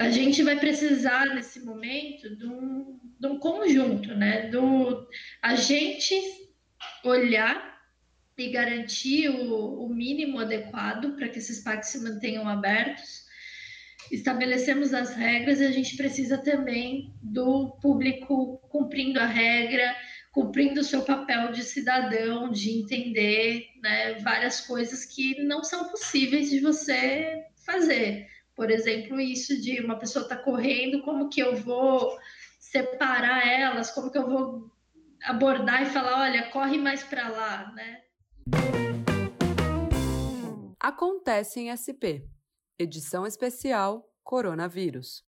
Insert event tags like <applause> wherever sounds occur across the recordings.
a gente vai precisar nesse momento de um, de um conjunto, né? Do a gente olhar e garantir o, o mínimo adequado para que esses parques se mantenham abertos. Estabelecemos as regras e a gente precisa também do público cumprindo a regra, cumprindo o seu papel de cidadão, de entender né, várias coisas que não são possíveis de você fazer por exemplo, isso de uma pessoa estar tá correndo, como que eu vou separar elas, como que eu vou abordar e falar, olha, corre mais para lá, né? Acontece em SP. Edição especial Coronavírus.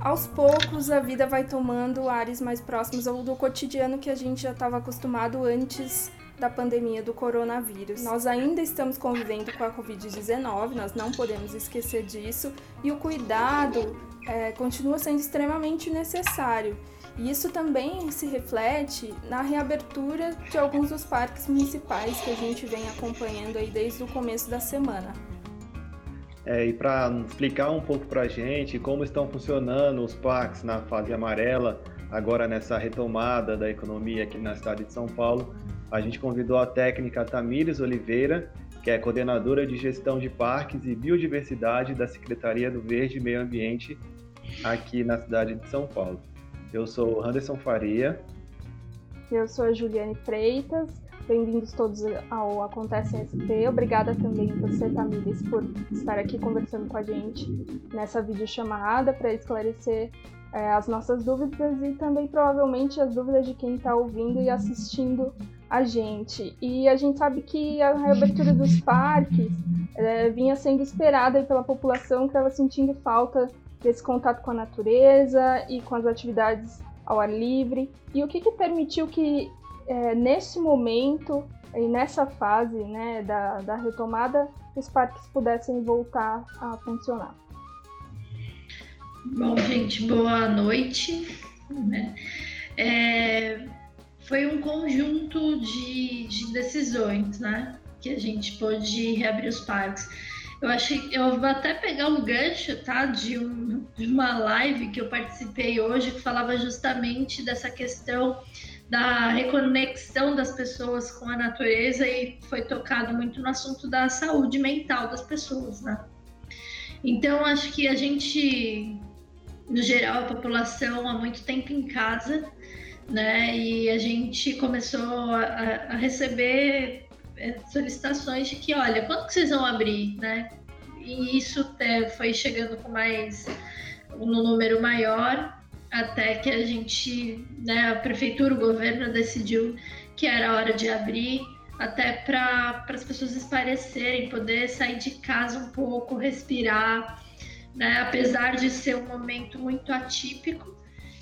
Aos poucos, a vida vai tomando ares mais próximos ao do cotidiano que a gente já estava acostumado antes da pandemia do coronavírus. Nós ainda estamos convivendo com a Covid-19, nós não podemos esquecer disso, e o cuidado é, continua sendo extremamente necessário. E isso também se reflete na reabertura de alguns dos parques municipais que a gente vem acompanhando aí desde o começo da semana. É, e para explicar um pouco para a gente como estão funcionando os parques na fase amarela, agora nessa retomada da economia aqui na cidade de São Paulo, a gente convidou a técnica Tamires Oliveira, que é coordenadora de gestão de parques e biodiversidade da Secretaria do Verde e Meio Ambiente aqui na cidade de São Paulo. Eu sou Anderson Faria. Eu sou a Juliane Freitas. Bem-vindos todos ao Acontece SP. Obrigada também você, Tamires, por estar aqui conversando com a gente nessa videochamada para esclarecer é, as nossas dúvidas e também provavelmente as dúvidas de quem está ouvindo e assistindo a gente. E a gente sabe que a reabertura dos parques é, vinha sendo esperada pela população que estava sentindo falta desse contato com a natureza e com as atividades ao ar livre. E o que, que permitiu que, é, nesse momento e nessa fase né, da, da retomada, os parques pudessem voltar a funcionar? Bom, gente, boa noite. Né? É, foi um conjunto de, de decisões, né? Que a gente pôde reabrir os parques. Eu achei, eu vou até pegar um gancho, tá? De, um, de uma live que eu participei hoje que falava justamente dessa questão da reconexão das pessoas com a natureza e foi tocado muito no assunto da saúde mental das pessoas, né? Então acho que a gente, no geral, a população há muito tempo em casa né? E a gente começou a, a receber é, solicitações de que, olha, quando que vocês vão abrir, né? E isso foi chegando com mais um número maior até que a gente, né, a prefeitura, o governo decidiu que era hora de abrir, até para as pessoas esparecerem, poder sair de casa um pouco, respirar, né? Apesar de ser um momento muito atípico,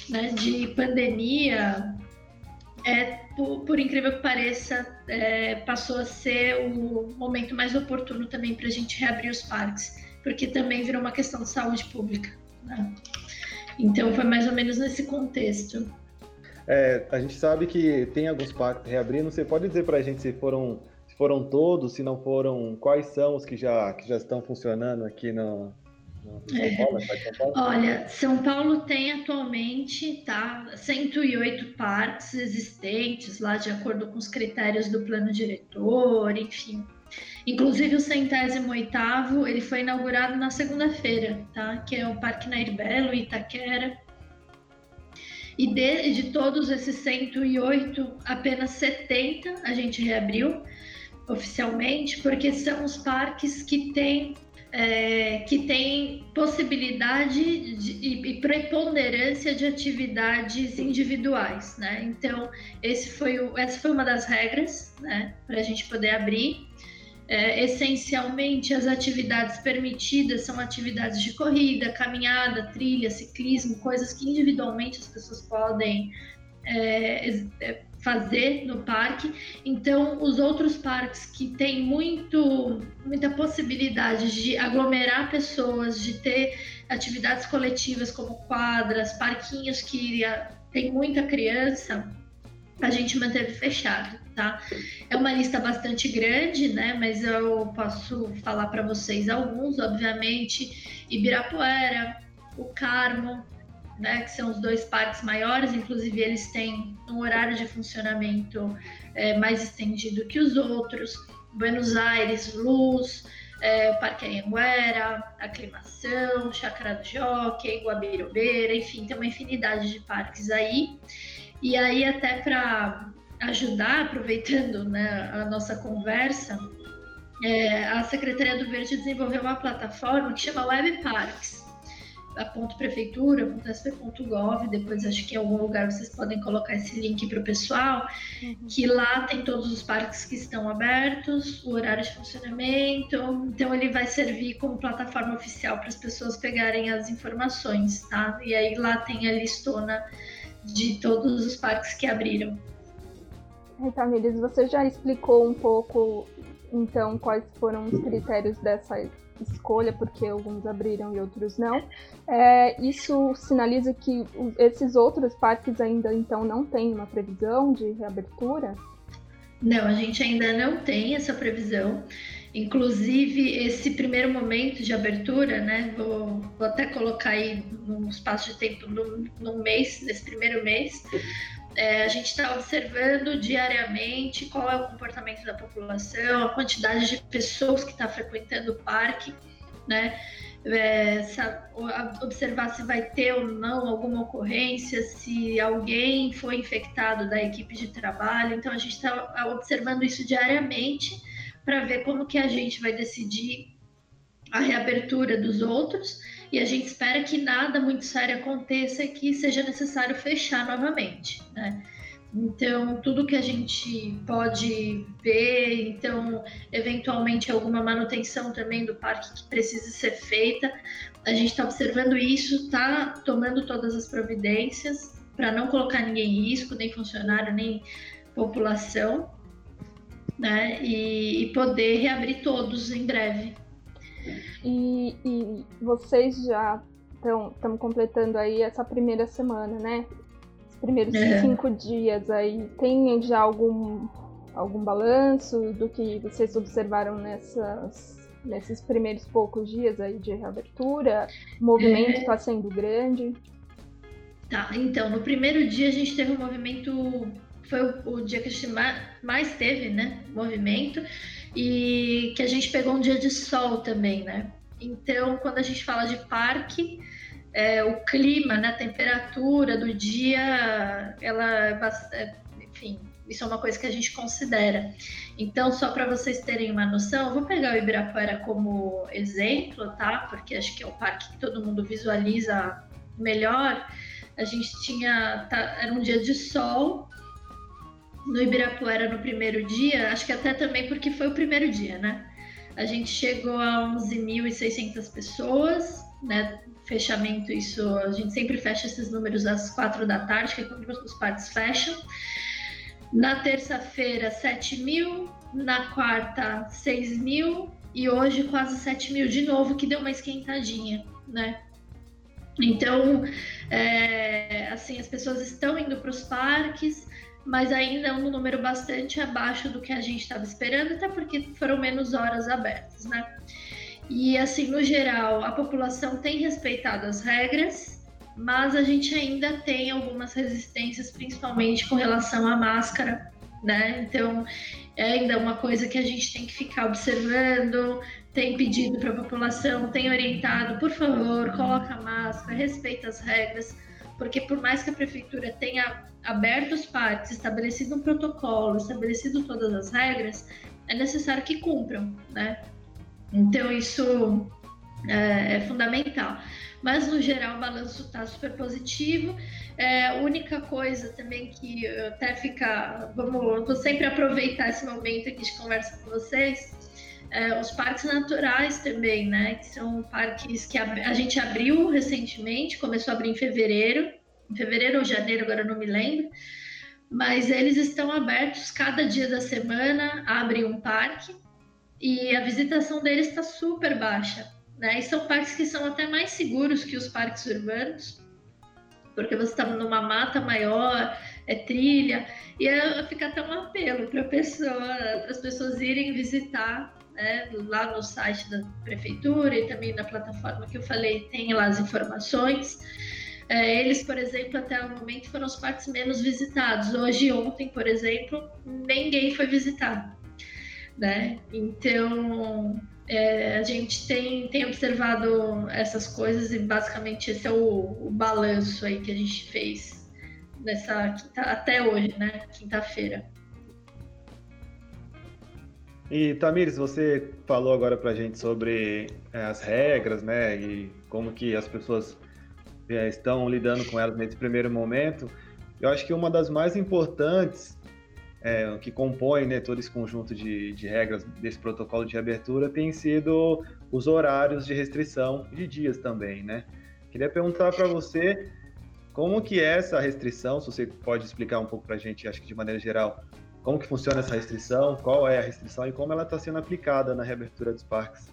né, de pandemia, é, por, por, incrível que pareça, é, passou a ser o momento mais oportuno também para a gente reabrir os parques, porque também virou uma questão de saúde pública. Né? Então foi mais ou menos nesse contexto. É, a gente sabe que tem alguns parques reabrindo. Você pode dizer para a gente se foram, se foram todos, se não foram, quais são os que já, que já estão funcionando aqui no, é. São Paulo? Olha, São Paulo tem atualmente tá, 108 parques existentes lá de acordo com os critérios do plano diretor, enfim. Inclusive o centésimo oitavo, ele foi inaugurado na segunda-feira, tá? Que é o Parque Nair Belo, Itaquera. E de, de todos esses 108, apenas 70 a gente reabriu oficialmente, porque são os parques que têm é, que tem possibilidade de, e preponderância de atividades individuais, né? Então, esse foi o, essa foi uma das regras, né, para a gente poder abrir. É, essencialmente, as atividades permitidas são atividades de corrida, caminhada, trilha, ciclismo, coisas que individualmente as pessoas podem é, é fazer no parque. Então, os outros parques que têm muito, muita possibilidade de aglomerar pessoas, de ter atividades coletivas como quadras, parquinhos que tem muita criança, a gente manteve fechado. tá? É uma lista bastante grande, né? Mas eu posso falar para vocês alguns, obviamente, Ibirapuera, o Carmo, né? Que são os dois parques maiores, inclusive eles têm um horário de funcionamento é, mais estendido que os outros. Buenos Aires, Luz, é, Parque Anhanguera, Aclimação, Chácara do Jockey, Guabirobeira, enfim, tem uma infinidade de parques aí. E aí, até para ajudar, aproveitando né, a nossa conversa, é, a Secretaria do Verde desenvolveu uma plataforma que chama Web Parks a ponto prefeitura, .sp.gov, depois acho que em algum lugar vocês podem colocar esse link para o pessoal, uhum. que lá tem todos os parques que estão abertos, o horário de funcionamento, então ele vai servir como plataforma oficial para as pessoas pegarem as informações, tá? E aí lá tem a listona de todos os parques que abriram. Tamires, você já explicou um pouco, então, quais foram os critérios dessa escolha, porque alguns abriram e outros não. É, isso sinaliza que esses outros parques ainda então não têm uma previsão de reabertura? Não, a gente ainda não tem essa previsão. Inclusive, esse primeiro momento de abertura, né? Vou, vou até colocar aí num espaço de tempo num, num mês, nesse primeiro mês. É, a gente está observando diariamente qual é o comportamento da população, a quantidade de pessoas que está frequentando o parque, né? É, observar se vai ter ou não alguma ocorrência, se alguém foi infectado da equipe de trabalho. Então a gente está observando isso diariamente para ver como que a gente vai decidir a reabertura dos outros e a gente espera que nada muito sério aconteça e que seja necessário fechar novamente, né? Então, tudo que a gente pode ver, então, eventualmente alguma manutenção também do parque que precisa ser feita, a gente está observando isso, está tomando todas as providências para não colocar ninguém em risco, nem funcionário, nem população, né? E, e poder reabrir todos em breve. E, e vocês já estão completando aí essa primeira semana, né? Os primeiros é. cinco dias aí. Tem já algum, algum balanço do que vocês observaram nessas, nesses primeiros poucos dias aí de reabertura? O movimento está é. sendo grande? Tá, então, no primeiro dia a gente teve um movimento foi o, o, dia que a gente mais teve, né, movimento, e que a gente pegou um dia de sol também, né? Então, quando a gente fala de parque, é, o clima, né, a temperatura do dia, ela é bastante, enfim, isso é uma coisa que a gente considera. Então, só para vocês terem uma noção, vou pegar o Ibirapuera como exemplo, tá? Porque acho que é o parque que todo mundo visualiza melhor. A gente tinha, tá, era um dia de sol, no Ibirapuera no primeiro dia, acho que até também porque foi o primeiro dia, né? A gente chegou a 11.600 pessoas, né? Fechamento, isso, a gente sempre fecha esses números às quatro da tarde, que é quando os parques fecham. Na terça-feira, 7 mil, na quarta, 6 mil, e hoje quase 7 mil de novo, que deu uma esquentadinha, né? Então, é, assim, as pessoas estão indo para os parques, mas ainda é um número bastante abaixo do que a gente estava esperando, até porque foram menos horas abertas, né? E assim, no geral, a população tem respeitado as regras, mas a gente ainda tem algumas resistências, principalmente com relação à máscara, né? Então, é ainda uma coisa que a gente tem que ficar observando, tem pedido para a população, tem orientado, por favor, coloca a máscara, respeita as regras, porque por mais que a prefeitura tenha aberto os parques, estabelecido um protocolo, estabelecido todas as regras, é necessário que cumpram, né? Então isso é, é fundamental. Mas no geral o balanço está super positivo. É, a única coisa também que até fica, vamos, vou sempre aproveitar esse momento aqui de conversa com vocês. É, os parques naturais também, né? Que são parques que a, a gente abriu recentemente, começou a abrir em fevereiro em fevereiro ou janeiro, agora não me lembro. Mas eles estão abertos cada dia da semana, abrem um parque e a visitação deles está super baixa. Né? E são parques que são até mais seguros que os parques urbanos, porque você está numa mata maior, é trilha, e é, fica até um apelo para pessoa, as pessoas irem visitar né, lá no site da prefeitura e também na plataforma que eu falei, tem lá as informações. É, eles, por exemplo, até o momento foram os parques menos visitados. Hoje, ontem, por exemplo, ninguém foi visitar. Né? Então, é, a gente tem, tem observado essas coisas e basicamente esse é o, o balanço aí que a gente fez nessa quinta, até hoje, né? Quinta-feira. E Tamires, você falou agora para a gente sobre é, as regras, né? E como que as pessoas é, estão lidando com elas nesse primeiro momento. Eu acho que uma das mais importantes é, que compõe né, todo esse conjunto de, de, regras desse protocolo de abertura tem sido os horários de restrição de dias também, né? Queria perguntar para você como que é essa restrição, se você pode explicar um pouco para a gente, acho que de maneira geral, como que funciona essa restrição, qual é a restrição e como ela está sendo aplicada na reabertura dos parques.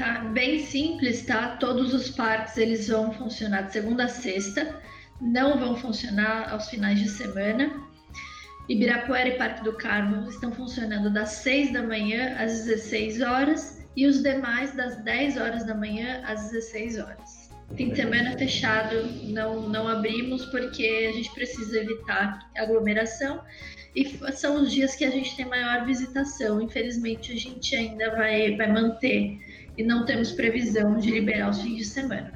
Tá bem simples, tá? Todos os parques eles vão funcionar de segunda a sexta, não vão funcionar aos finais de semana. Ibirapuera e Parque do Carmo estão funcionando das 6 da manhã às 16 horas e os demais das 10 horas da manhã às 16 horas. Fim de semana fechado, não, não abrimos porque a gente precisa evitar aglomeração e são os dias que a gente tem maior visitação. Infelizmente, a gente ainda vai, vai manter e não temos previsão de liberar os fins de semana.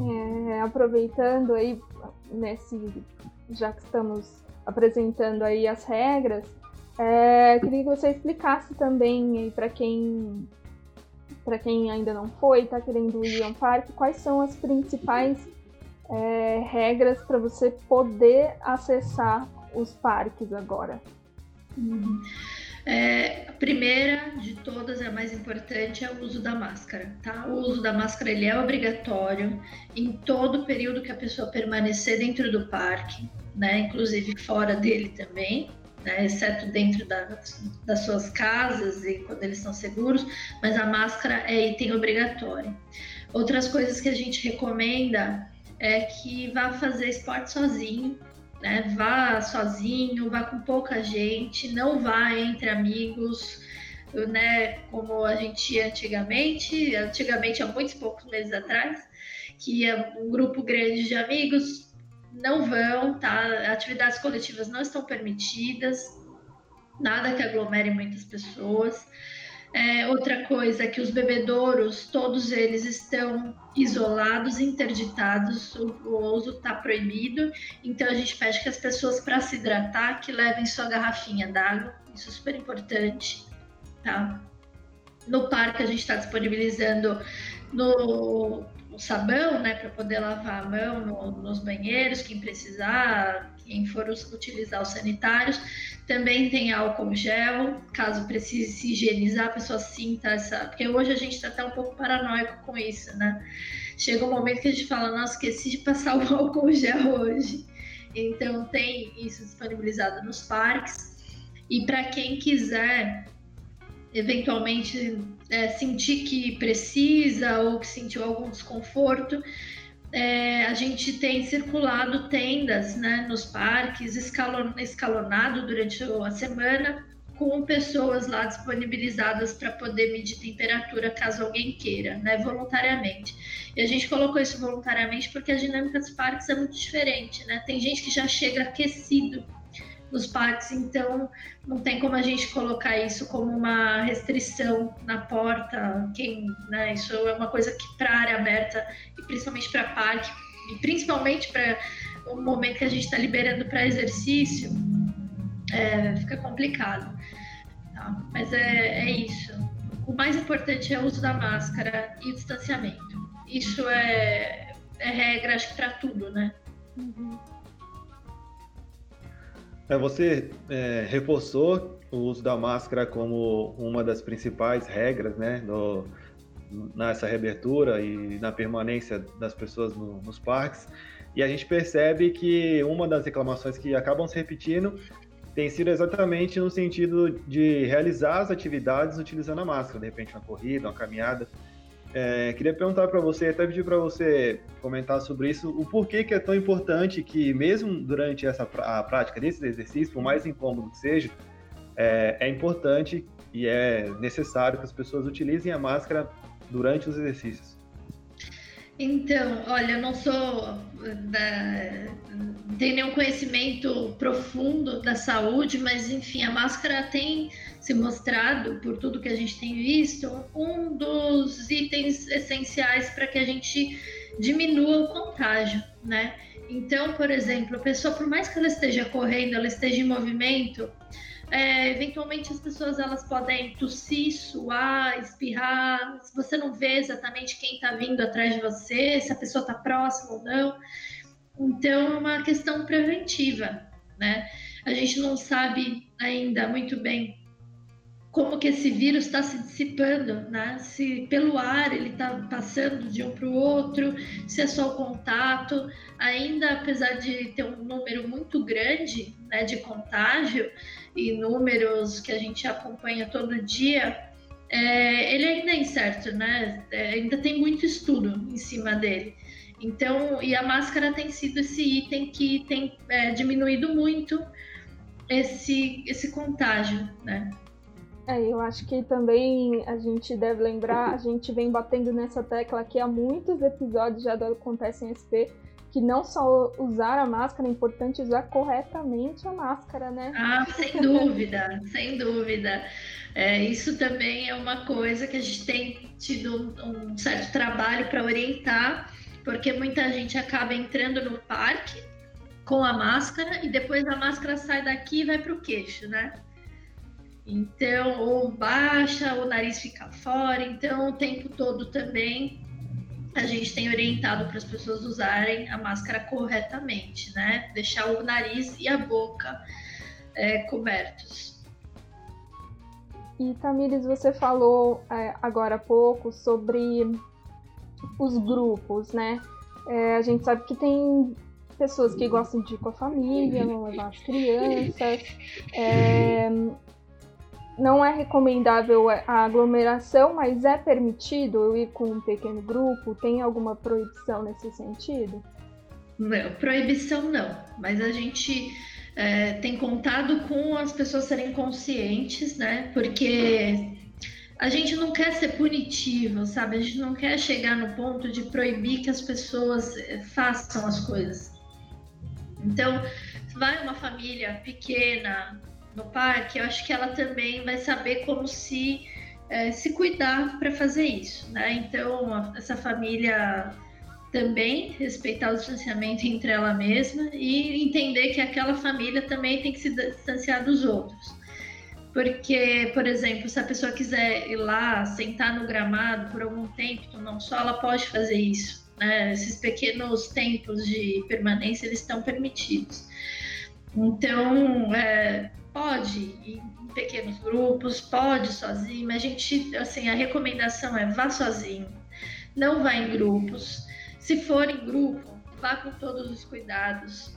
É, aproveitando aí nesse, já que estamos apresentando aí as regras, é, queria que você explicasse também para quem para quem ainda não foi, está querendo ir ao parque, quais são as principais é, regras para você poder acessar os parques agora? Uhum. É, a primeira de todas, a mais importante, é o uso da máscara, tá? O uso da máscara ele é obrigatório em todo o período que a pessoa permanecer dentro do parque, né? Inclusive fora dele também, né? Exceto dentro da, das suas casas e quando eles estão seguros, mas a máscara é item obrigatório. Outras coisas que a gente recomenda é que vá fazer esporte sozinho, né? Vá sozinho, vá com pouca gente, não vá entre amigos, né? Como a gente antigamente, antigamente há muitos poucos meses atrás, que ia um grupo grande de amigos não vão, tá? Atividades coletivas não estão permitidas, nada que aglomere muitas pessoas. É, outra coisa é que os bebedouros, todos eles estão isolados, interditados, o, o uso está proibido. Então a gente pede que as pessoas, para se hidratar, que levem sua garrafinha d'água, isso é super importante, tá? No parque a gente está disponibilizando no, no sabão, né, para poder lavar a mão no, nos banheiros, quem precisar, quem for utilizar os sanitários. Também tem álcool gel, caso precise se higienizar, a pessoa sinta essa. Porque hoje a gente está até um pouco paranoico com isso, né? Chega um momento que a gente fala, nossa, esqueci de passar o <laughs> álcool gel hoje. Então tem isso disponibilizado nos parques. E para quem quiser eventualmente é, sentir que precisa ou que sentiu algum desconforto, é, a gente tem circulado tendas né, nos parques, escalon, escalonado durante a semana, com pessoas lá disponibilizadas para poder medir temperatura caso alguém queira, né, voluntariamente. E a gente colocou isso voluntariamente porque a dinâmica dos parques é muito diferente, né? Tem gente que já chega aquecido nos parques, então não tem como a gente colocar isso como uma restrição na porta. Quem, né, isso é uma coisa que para área aberta e principalmente para parque e principalmente para o momento que a gente está liberando para exercício, é, fica complicado. Tá? Mas é, é isso. O mais importante é o uso da máscara e o distanciamento. Isso é, é regra, acho que para tudo, né? Uhum. É, você é, reforçou o uso da máscara como uma das principais regras, né, no, nessa reabertura e na permanência das pessoas no, nos parques. E a gente percebe que uma das reclamações que acabam se repetindo tem sido exatamente no sentido de realizar as atividades utilizando a máscara, de repente uma corrida, uma caminhada. É, queria perguntar para você, até pedir para você comentar sobre isso, o porquê que é tão importante que, mesmo durante essa a prática desse exercício, por mais incômodo que seja, é, é importante e é necessário que as pessoas utilizem a máscara durante os exercícios. Então, olha, eu não sou da, não tenho nenhum conhecimento profundo da saúde, mas enfim, a máscara tem se mostrado, por tudo que a gente tem visto, um dos itens essenciais para que a gente diminua o contágio, né? Então, por exemplo, a pessoa, por mais que ela esteja correndo, ela esteja em movimento, é, eventualmente as pessoas elas podem tossir, suar, espirrar. Você não vê exatamente quem está vindo atrás de você, se a pessoa está próxima ou não. Então é uma questão preventiva, né? A gente não sabe ainda muito bem como que esse vírus está se dissipando, né? Se pelo ar ele está passando de um para o outro, se é só o contato. Ainda, apesar de ter um número muito grande né, de contágio, e números que a gente acompanha todo dia, é, ele ainda é incerto, né? É, ainda tem muito estudo em cima dele. Então, e a máscara tem sido esse item que tem é, diminuído muito esse, esse contágio, né? É, eu acho que também a gente deve lembrar, a gente vem batendo nessa tecla aqui há muitos episódios já do Acontece em SP, que não só usar a máscara, é importante usar corretamente a máscara, né? Ah, sem dúvida, <laughs> sem dúvida. É, isso também é uma coisa que a gente tem tido um, um certo trabalho para orientar, porque muita gente acaba entrando no parque com a máscara e depois a máscara sai daqui e vai para o queixo, né? Então, ou baixa, o nariz fica fora, então o tempo todo também a gente tem orientado para as pessoas usarem a máscara corretamente, né? Deixar o nariz e a boca é, cobertos. E Tamires, você falou é, agora há pouco sobre os grupos, né? É, a gente sabe que tem pessoas que gostam de ir com a família, não levar as crianças. É, não é recomendável a aglomeração, mas é permitido eu ir com um pequeno grupo? Tem alguma proibição nesse sentido? Não, proibição não, mas a gente é, tem contado com as pessoas serem conscientes, né? Porque a gente não quer ser punitivo, sabe? A gente não quer chegar no ponto de proibir que as pessoas é, façam as coisas. Então, vai uma família pequena, no parque, eu acho que ela também vai saber como se, é, se cuidar para fazer isso, né? Então, essa família também respeitar o distanciamento entre ela mesma e entender que aquela família também tem que se distanciar dos outros. Porque, por exemplo, se a pessoa quiser ir lá, sentar no gramado por algum tempo, tomar um sol, ela pode fazer isso. Né? Esses pequenos tempos de permanência, eles estão permitidos. Então, é, pode ir em pequenos grupos, pode sozinho, mas a gente, assim, a recomendação é vá sozinho, não vá em grupos. Se for em grupo, vá com todos os cuidados,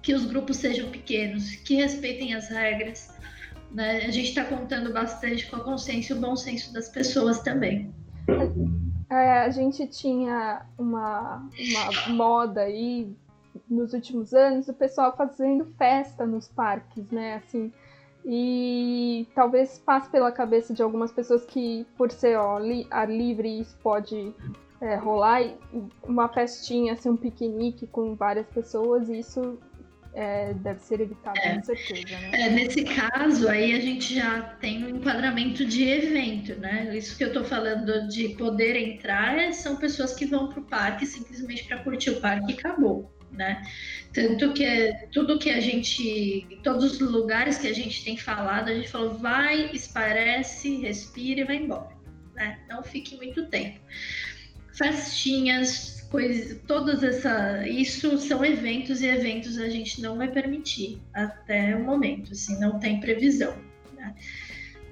que os grupos sejam pequenos, que respeitem as regras. Né? A gente está contando bastante com a consciência e o bom senso das pessoas também. É, a gente tinha uma, uma moda aí nos últimos anos o pessoal fazendo festa nos parques, né? Assim, e talvez passe pela cabeça de algumas pessoas que, por ser ó, li, ar livre, isso pode é, rolar uma festinha, assim, um piquenique com várias pessoas, e isso é, deve ser evitado, é. com certeza. Né? É, nesse caso, aí a gente já tem um enquadramento de evento, né? Isso que eu tô falando de poder entrar é, são pessoas que vão para o parque simplesmente para curtir o parque e acabou né? Tanto que tudo que a gente, todos os lugares que a gente tem falado, a gente falou, vai, esparece, respira e vai embora, né? Não fique muito tempo. Festinhas, coisas, todas essa, isso são eventos e eventos a gente não vai permitir até o momento, assim, não tem previsão, né?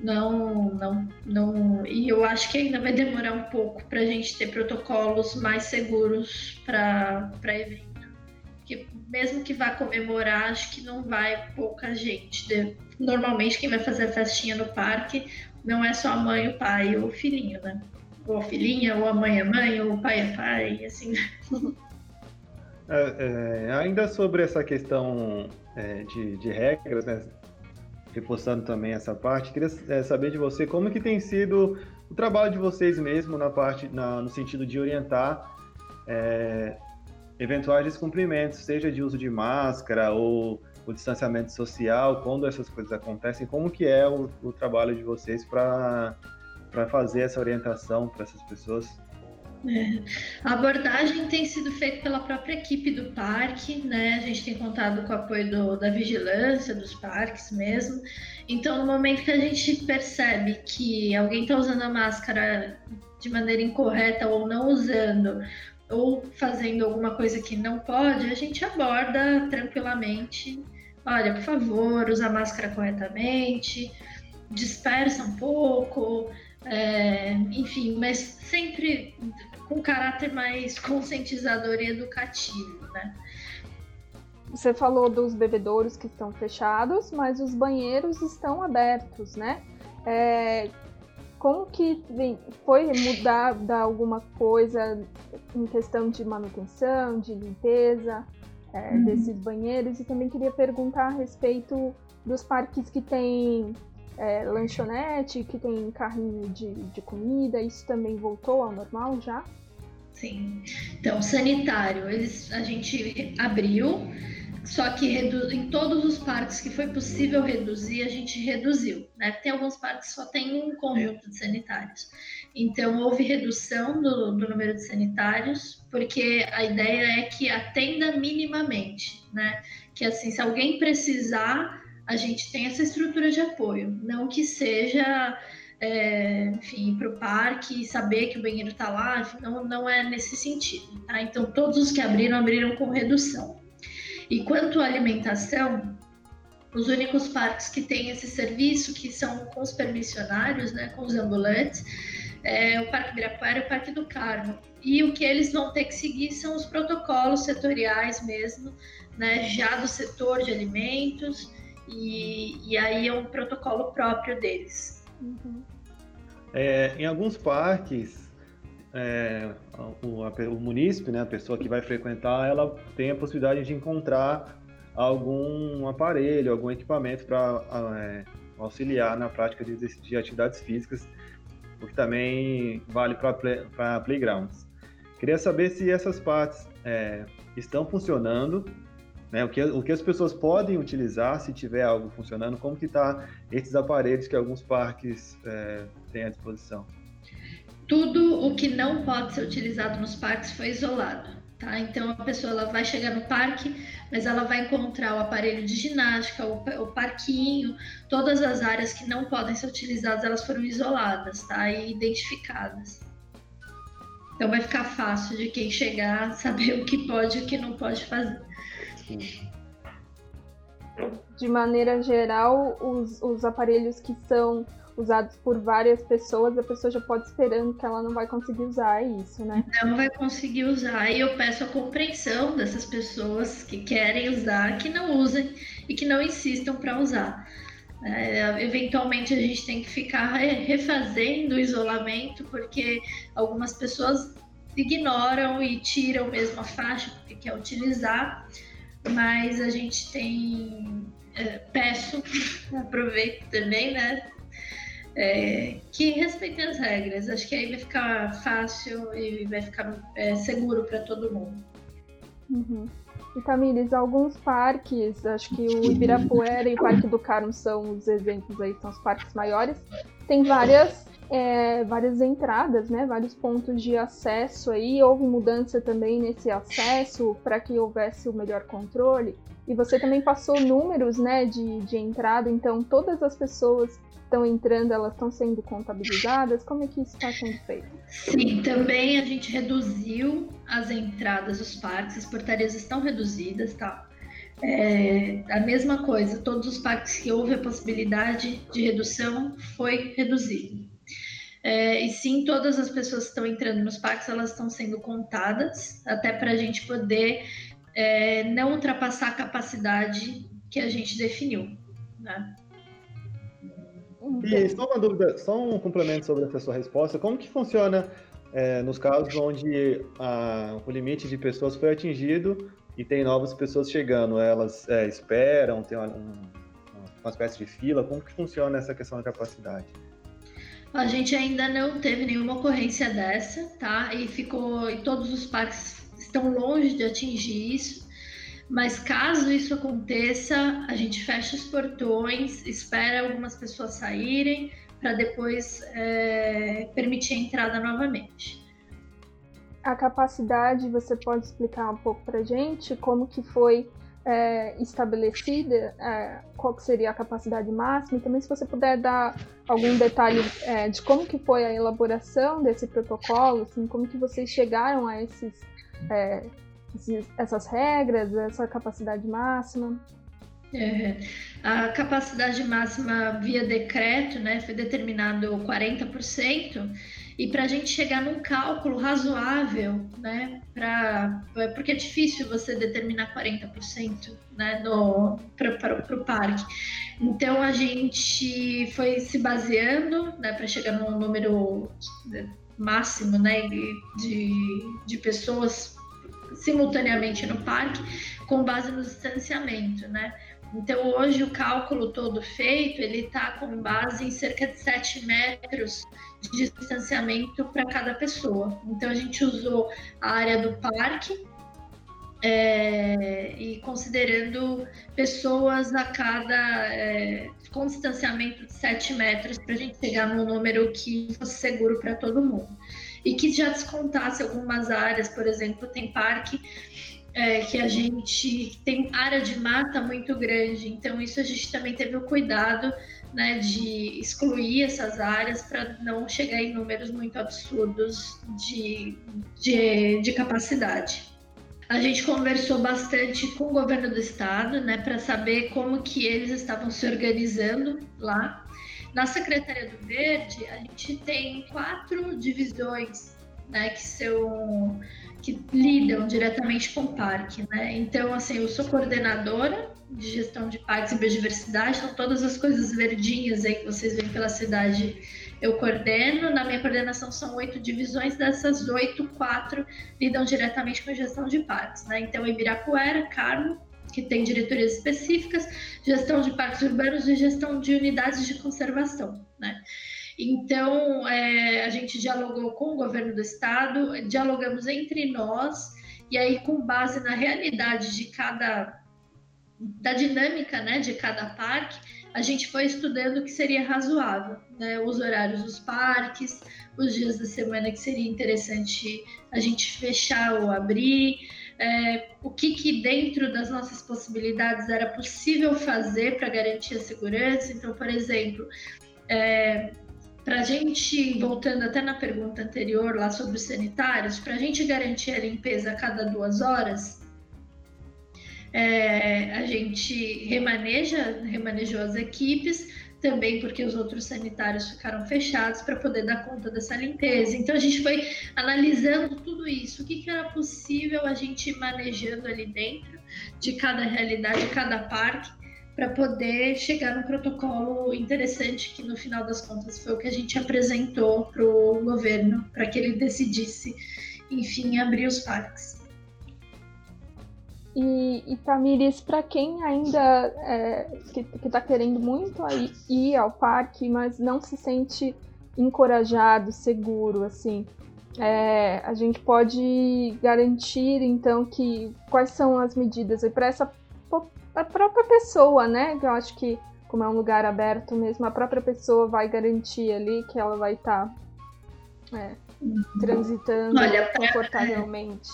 Não, não, não, e eu acho que ainda vai demorar um pouco para a gente ter protocolos mais seguros para eventos que mesmo que vá comemorar, acho que não vai pouca gente. Normalmente quem vai fazer a festinha no parque não é só a mãe, o pai ou o filhinho, né? ou a filhinha, ou a mãe é mãe, ou o pai é pai, assim. <laughs> É, é, ainda sobre essa questão é, de, de, regras, né? reforçando também essa parte, queria é, saber de você como que tem sido o trabalho de vocês mesmo na parte, na, no sentido de orientar é, eventuais descumprimentos, seja de uso de máscara ou o distanciamento social, quando essas coisas acontecem, como que é o, o trabalho de vocês para fazer essa orientação para essas pessoas? É. A abordagem tem sido feita pela própria equipe do parque, né? A gente tem contado com o apoio do, da vigilância dos parques mesmo. Então, no momento que a gente percebe que alguém está usando a máscara de maneira incorreta ou não usando, ou fazendo alguma coisa que não pode, a gente aborda tranquilamente. Olha, por favor, usa a máscara corretamente, dispersa um pouco, é, enfim, mas sempre com caráter mais conscientizador e educativo, né? Você falou dos bebedouros que estão fechados, mas os banheiros estão abertos, né? É, como que foi mudar alguma coisa em questão de manutenção, de limpeza é, uhum. desses banheiros? E também queria perguntar a respeito dos parques que tem é, lanchonete, que tem carrinho de, de comida, isso também voltou ao normal já? Sim. Então, sanitário, eles, a gente abriu, só que em todos os parques que foi possível reduzir, a gente reduziu. Né? Tem alguns parques que só tem um conjunto de sanitários. Então, houve redução do, do número de sanitários, porque a ideia é que atenda minimamente, né? Que assim, se alguém precisar, a gente tem essa estrutura de apoio, não que seja, é, enfim, para o parque saber que o banheiro está lá, não, não é nesse sentido. Tá? Então, todos os que abriram, abriram com redução. E quanto à alimentação, os únicos parques que têm esse serviço, que são com os permissionários, né, com os ambulantes, é o Parque Ibirapuera e o Parque do Carmo. E o que eles vão ter que seguir são os protocolos setoriais mesmo, né, já do setor de alimentos, e, e aí é um protocolo próprio deles. Uhum. É, em alguns parques, é, o, a, o munícipe, né, a pessoa que vai frequentar, ela tem a possibilidade de encontrar algum aparelho, algum equipamento para é, auxiliar na prática de, de, atividades físicas, o que também vale para playgrounds. Queria saber se essas partes é, estão funcionando né? O, que, o que as pessoas podem utilizar se tiver algo funcionando, como que está esses aparelhos que alguns parques é, têm à disposição? Tudo o que não pode ser utilizado nos parques foi isolado. Tá? Então a pessoa ela vai chegar no parque, mas ela vai encontrar o aparelho de ginástica, o, o parquinho, todas as áreas que não podem ser utilizadas, elas foram isoladas tá? e identificadas. Então vai ficar fácil de quem chegar <laughs> saber o que pode e o que não pode fazer. De maneira geral, os, os aparelhos que são usados por várias pessoas, a pessoa já pode esperando que ela não vai conseguir usar isso, né? Não vai conseguir usar. E eu peço a compreensão dessas pessoas que querem usar, que não usem e que não insistam para usar. É, eventualmente a gente tem que ficar refazendo o isolamento, porque algumas pessoas ignoram e tiram mesmo a faixa porque quer utilizar mas a gente tem. É, peço, <laughs> aproveito também, né? É, que respeitem as regras. Acho que aí vai ficar fácil e vai ficar é, seguro para todo mundo. Uhum. E Tamires, alguns parques, acho que o Ibirapuera e o Parque do Carmo são os exemplos aí, são os parques maiores, tem várias é, várias entradas, né, vários pontos de acesso aí. Houve mudança também nesse acesso para que houvesse o melhor controle. E você também passou números né, de, de entrada, então todas as pessoas estão entrando, elas estão sendo contabilizadas? Como é que isso está sendo feito? Sim, também a gente reduziu as entradas dos parques, as portarias estão reduzidas, tá? É, a mesma coisa, todos os parques que houve a possibilidade de redução foi reduzido. É, e sim, todas as pessoas que estão entrando nos parques, elas estão sendo contadas, até para a gente poder é, não ultrapassar a capacidade que a gente definiu. Né? E só uma dúvida, só um complemento sobre essa sua resposta. Como que funciona é, nos casos onde a, o limite de pessoas foi atingido e tem novas pessoas chegando? Elas é, esperam, tem uma, um, uma espécie de fila? Como que funciona essa questão da capacidade? A gente ainda não teve nenhuma ocorrência dessa, tá? E ficou, e todos os parques estão longe de atingir isso. Mas caso isso aconteça, a gente fecha os portões, espera algumas pessoas saírem para depois é, permitir a entrada novamente. A capacidade, você pode explicar um pouco para gente como que foi é, estabelecida, é, qual que seria a capacidade máxima, e também se você puder dar algum detalhe é, de como que foi a elaboração desse protocolo, assim, como que vocês chegaram a esses é, essas regras, essa capacidade máxima? É, a capacidade máxima via decreto, né, foi determinado 40%, e para a gente chegar num cálculo razoável, né, pra, é porque é difícil você determinar 40% né, para o parque. Então a gente foi se baseando né, para chegar num número máximo né, de, de pessoas simultaneamente no parque, com base no distanciamento, né? Então, hoje, o cálculo todo feito, ele está com base em cerca de 7 metros de distanciamento para cada pessoa. Então, a gente usou a área do parque é, e considerando pessoas a cada é, com distanciamento de 7 metros para a gente chegar num número que fosse seguro para todo mundo e que já descontasse algumas áreas, por exemplo, tem parque é, que a gente tem área de mata muito grande, então isso a gente também teve o cuidado né, de excluir essas áreas para não chegar em números muito absurdos de, de, de capacidade. A gente conversou bastante com o governo do estado, né, para saber como que eles estavam se organizando lá na Secretaria do Verde, a gente tem quatro divisões né, que são que lidam diretamente com o parque, né? Então, assim, eu sou coordenadora de gestão de parques e biodiversidade, então todas as coisas verdinhas aí que vocês veem pela cidade eu coordeno. Na minha coordenação são oito divisões, dessas oito, quatro lidam diretamente com a gestão de parques, né? Então, Ibirapuera, Carmo, que tem diretorias específicas, gestão de parques urbanos e gestão de unidades de conservação, né? Então, é, a gente dialogou com o governo do estado, dialogamos entre nós, e aí, com base na realidade de cada, da dinâmica né, de cada parque, a gente foi estudando o que seria razoável, né? Os horários dos parques, os dias da semana que seria interessante a gente fechar ou abrir, é, o que, que dentro das nossas possibilidades era possível fazer para garantir a segurança. Então, por exemplo, é, para a gente, voltando até na pergunta anterior lá sobre os sanitários, para a gente garantir a limpeza a cada duas horas, é, a gente remaneja, remanejou as equipes, também porque os outros sanitários ficaram fechados para poder dar conta dessa limpeza. Então a gente foi analisando tudo isso, o que, que era possível a gente ir manejando ali dentro de cada realidade, de cada parque, para poder chegar num protocolo interessante que no final das contas foi o que a gente apresentou para o governo, para que ele decidisse, enfim, abrir os parques. E, e Tamires, para quem ainda é, que está querendo muito ir ao parque, mas não se sente encorajado, seguro, assim, é, a gente pode garantir então que quais são as medidas para essa a própria pessoa, né? Que eu acho que como é um lugar aberto mesmo, a própria pessoa vai garantir ali que ela vai estar tá, é, transitando Olha, confortavelmente.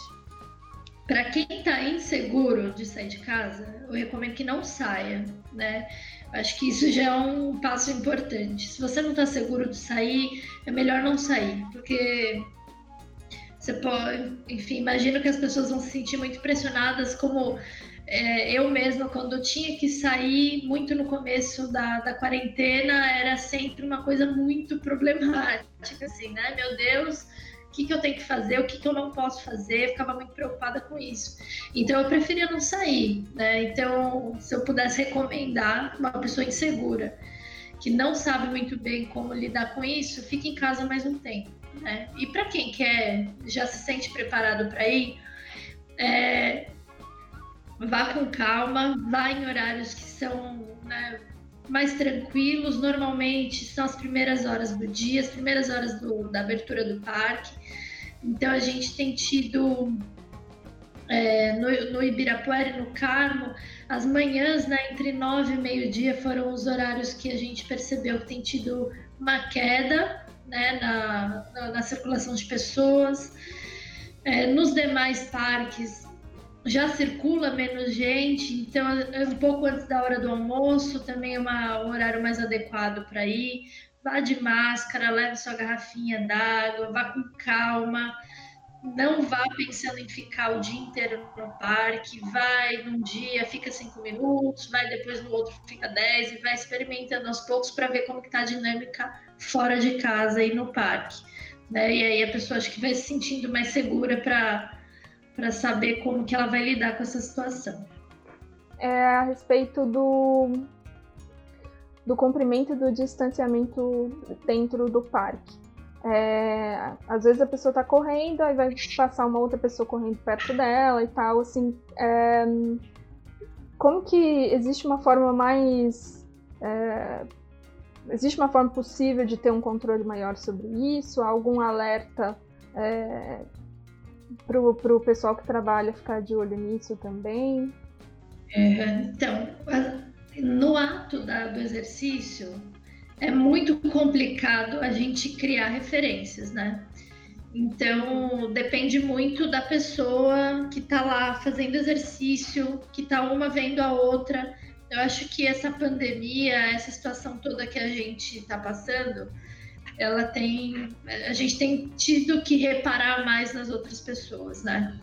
Para quem está inseguro de sair de casa, eu recomendo que não saia, né? Acho que isso já é um passo importante. Se você não está seguro de sair, é melhor não sair, porque você pode, enfim, imagino que as pessoas vão se sentir muito pressionadas, como é, eu mesma, quando tinha que sair muito no começo da, da quarentena, era sempre uma coisa muito problemática, assim, né? Meu Deus, o que, que eu tenho que fazer, o que, que eu não posso fazer, eu ficava muito preocupada com isso. Então eu preferia não sair, né? Então, se eu pudesse recomendar uma pessoa insegura que não sabe muito bem como lidar com isso, fica em casa mais um tempo. Né? E para quem quer, já se sente preparado para ir, é, vá com calma, vá em horários que são né, mais tranquilos. Normalmente são as primeiras horas do dia, as primeiras horas do, da abertura do parque. Então a gente tem tido é, no, no Ibirapuera e no Carmo, as manhãs né, entre nove e meio-dia foram os horários que a gente percebeu que tem tido uma queda né, na, na, na circulação de pessoas. É, nos demais parques já circula menos gente, então é um pouco antes da hora do almoço também é uma, um horário mais adequado para ir. Vá de máscara, leve sua garrafinha d'água, vá com calma não vá pensando em ficar o dia inteiro no parque, vai num dia, fica cinco minutos, vai depois no outro, fica dez, e vai experimentando aos poucos para ver como está a dinâmica fora de casa e no parque. Né? E aí a pessoa acho que vai se sentindo mais segura para saber como que ela vai lidar com essa situação. É a respeito do, do cumprimento do distanciamento dentro do parque. É, às vezes a pessoa tá correndo, aí vai passar uma outra pessoa correndo perto dela e tal, assim. É, como que existe uma forma mais. É, existe uma forma possível de ter um controle maior sobre isso? Algum alerta é, pro, pro pessoal que trabalha ficar de olho nisso também? É, então, no ato da, do exercício, é muito complicado a gente criar referências, né? Então, depende muito da pessoa que está lá fazendo exercício, que está uma vendo a outra. Eu acho que essa pandemia, essa situação toda que a gente está passando, ela tem. A gente tem tido que reparar mais nas outras pessoas, né?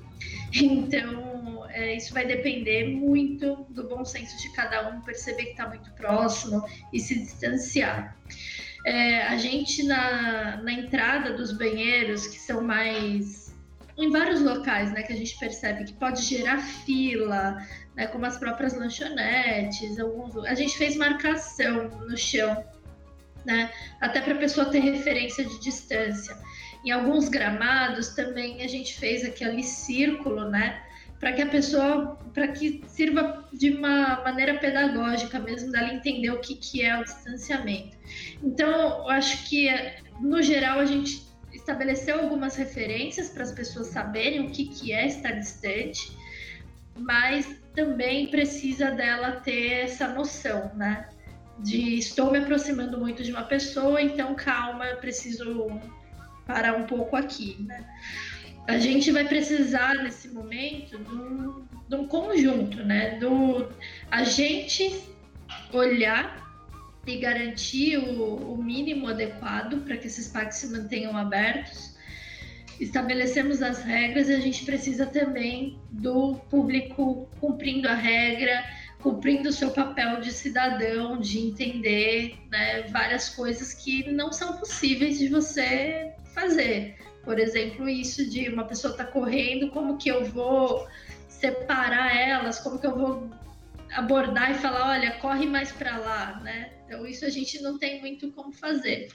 Então, é, isso vai depender muito do bom senso de cada um, perceber que está muito próximo e se distanciar. É, a gente, na, na entrada dos banheiros, que são mais. em vários locais, né, que a gente percebe que pode gerar fila, né, como as próprias lanchonetes, alguns, a gente fez marcação no chão, né, até para a pessoa ter referência de distância. Em alguns gramados também a gente fez aquele círculo, né? Para que a pessoa, para que sirva de uma maneira pedagógica mesmo, dela entender o que, que é o distanciamento. Então, eu acho que, no geral, a gente estabeleceu algumas referências para as pessoas saberem o que, que é estar distante, mas também precisa dela ter essa noção, né? De estou me aproximando muito de uma pessoa, então calma, preciso parar um pouco aqui, né? A gente vai precisar nesse momento de um, de um conjunto, né? Do a gente olhar e garantir o, o mínimo adequado para que esses parques se mantenham abertos. Estabelecemos as regras e a gente precisa também do público cumprindo a regra, cumprindo o seu papel de cidadão, de entender né, várias coisas que não são possíveis de você fazer. Por exemplo, isso de uma pessoa estar tá correndo, como que eu vou separar elas, como que eu vou abordar e falar, olha, corre mais para lá, né? Então isso a gente não tem muito como fazer.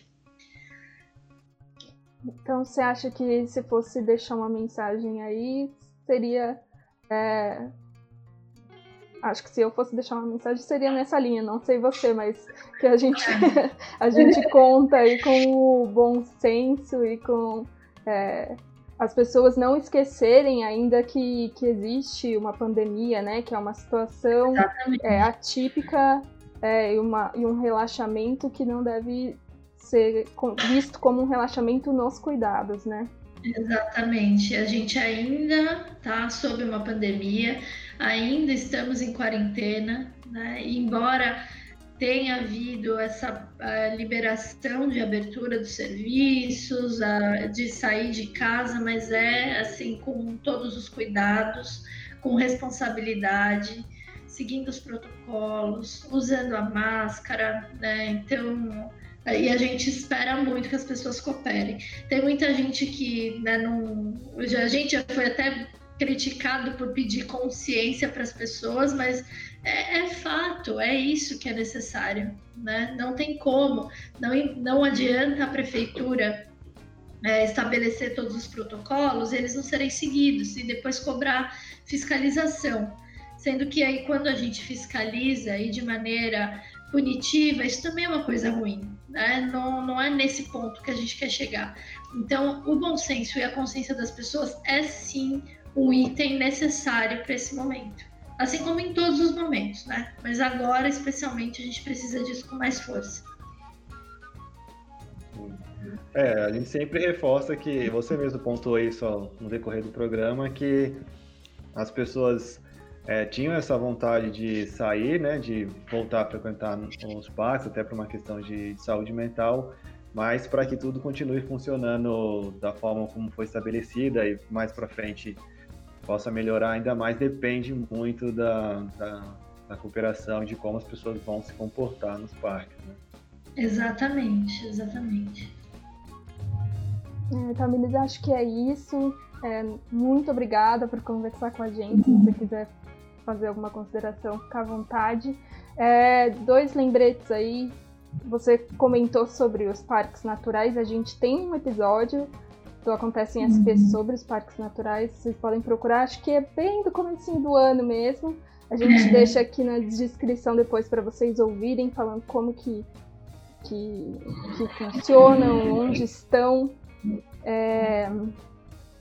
Então você acha que se fosse deixar uma mensagem aí, seria é, acho que se eu fosse deixar uma mensagem seria nessa linha, não sei você, mas que a gente, <laughs> a gente conta aí com o bom senso e com é, as pessoas não esquecerem ainda que, que existe uma pandemia, né? Que é uma situação é, atípica é, e, uma, e um relaxamento que não deve ser visto como um relaxamento nos cuidados, né? Exatamente. A gente ainda está sob uma pandemia, ainda estamos em quarentena, né? Embora tenha havido essa liberação de abertura dos serviços, a, de sair de casa, mas é assim com todos os cuidados, com responsabilidade, seguindo os protocolos, usando a máscara, né? Então e a gente espera muito que as pessoas cooperem. Tem muita gente que né, não. A gente já foi até criticado por pedir consciência para as pessoas, mas é, é, fato, é isso que é necessário, né? Não tem como, não, não adianta a prefeitura é, estabelecer todos os protocolos, eles não serem seguidos e depois cobrar fiscalização. Sendo que aí quando a gente fiscaliza e de maneira punitiva, isso também é uma coisa ruim, né? Não, não é nesse ponto que a gente quer chegar. Então, o bom senso e a consciência das pessoas é sim um item necessário para esse momento. Assim como em todos os momentos, né? Mas agora, especialmente, a gente precisa disso com mais força. É, a gente sempre reforça que você mesmo pontuou isso no decorrer do programa que as pessoas é, tinham essa vontade de sair, né, de voltar a frequentar os parques, até por uma questão de, de saúde mental, mas para que tudo continue funcionando da forma como foi estabelecida e mais para frente possa melhorar ainda mais, depende muito da, da, da cooperação, de como as pessoas vão se comportar nos parques. Né? Exatamente, exatamente. É, Tamires, acho que é isso. É, muito obrigada por conversar com a gente. Se você quiser fazer alguma consideração, fica à vontade. É, dois lembretes aí. Você comentou sobre os parques naturais. A gente tem um episódio do Acontece em SP uhum. sobre os parques naturais. Vocês podem procurar. Acho que é bem do começo do ano mesmo. A gente uhum. deixa aqui na descrição depois para vocês ouvirem, falando como que, que, que funcionam, onde estão. É,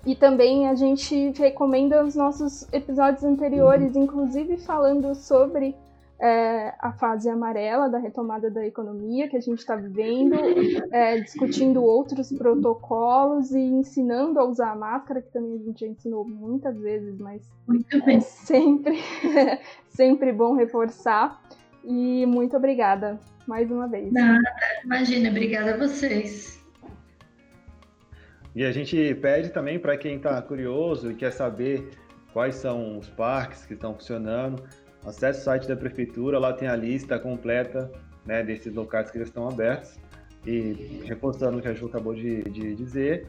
e também a gente recomenda os nossos episódios anteriores, inclusive falando sobre é, a fase amarela da retomada da economia que a gente está vivendo, <laughs> é, discutindo outros protocolos e ensinando a usar a máscara, que também a gente já ensinou muitas vezes, mas é sempre, <laughs> sempre bom reforçar. E muito obrigada mais uma vez. Nada, imagina, obrigada a vocês. E a gente pede também para quem está curioso e quer saber quais são os parques que estão funcionando, acesse o site da prefeitura, lá tem a lista completa né, desses locais que já estão abertos. E reforçando o que a Ju acabou de, de dizer,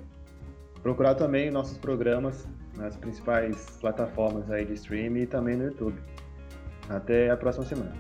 procurar também nossos programas nas principais plataformas aí de streaming e também no YouTube. Até a próxima semana.